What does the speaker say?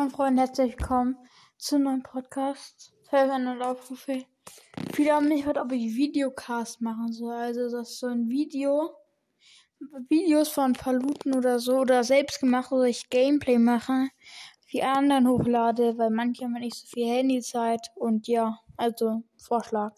Mein Freunde, herzlich willkommen zu einem neuen Podcast. Helfen und Aufrufe. Viele haben mich heute, ob ich Videocast machen soll. Also, das ist so ein Video. Videos von Paluten oder so oder selbst gemacht oder ich Gameplay mache, wie anderen hochlade, weil manche haben nicht so viel Handyzeit und ja, also Vorschlag.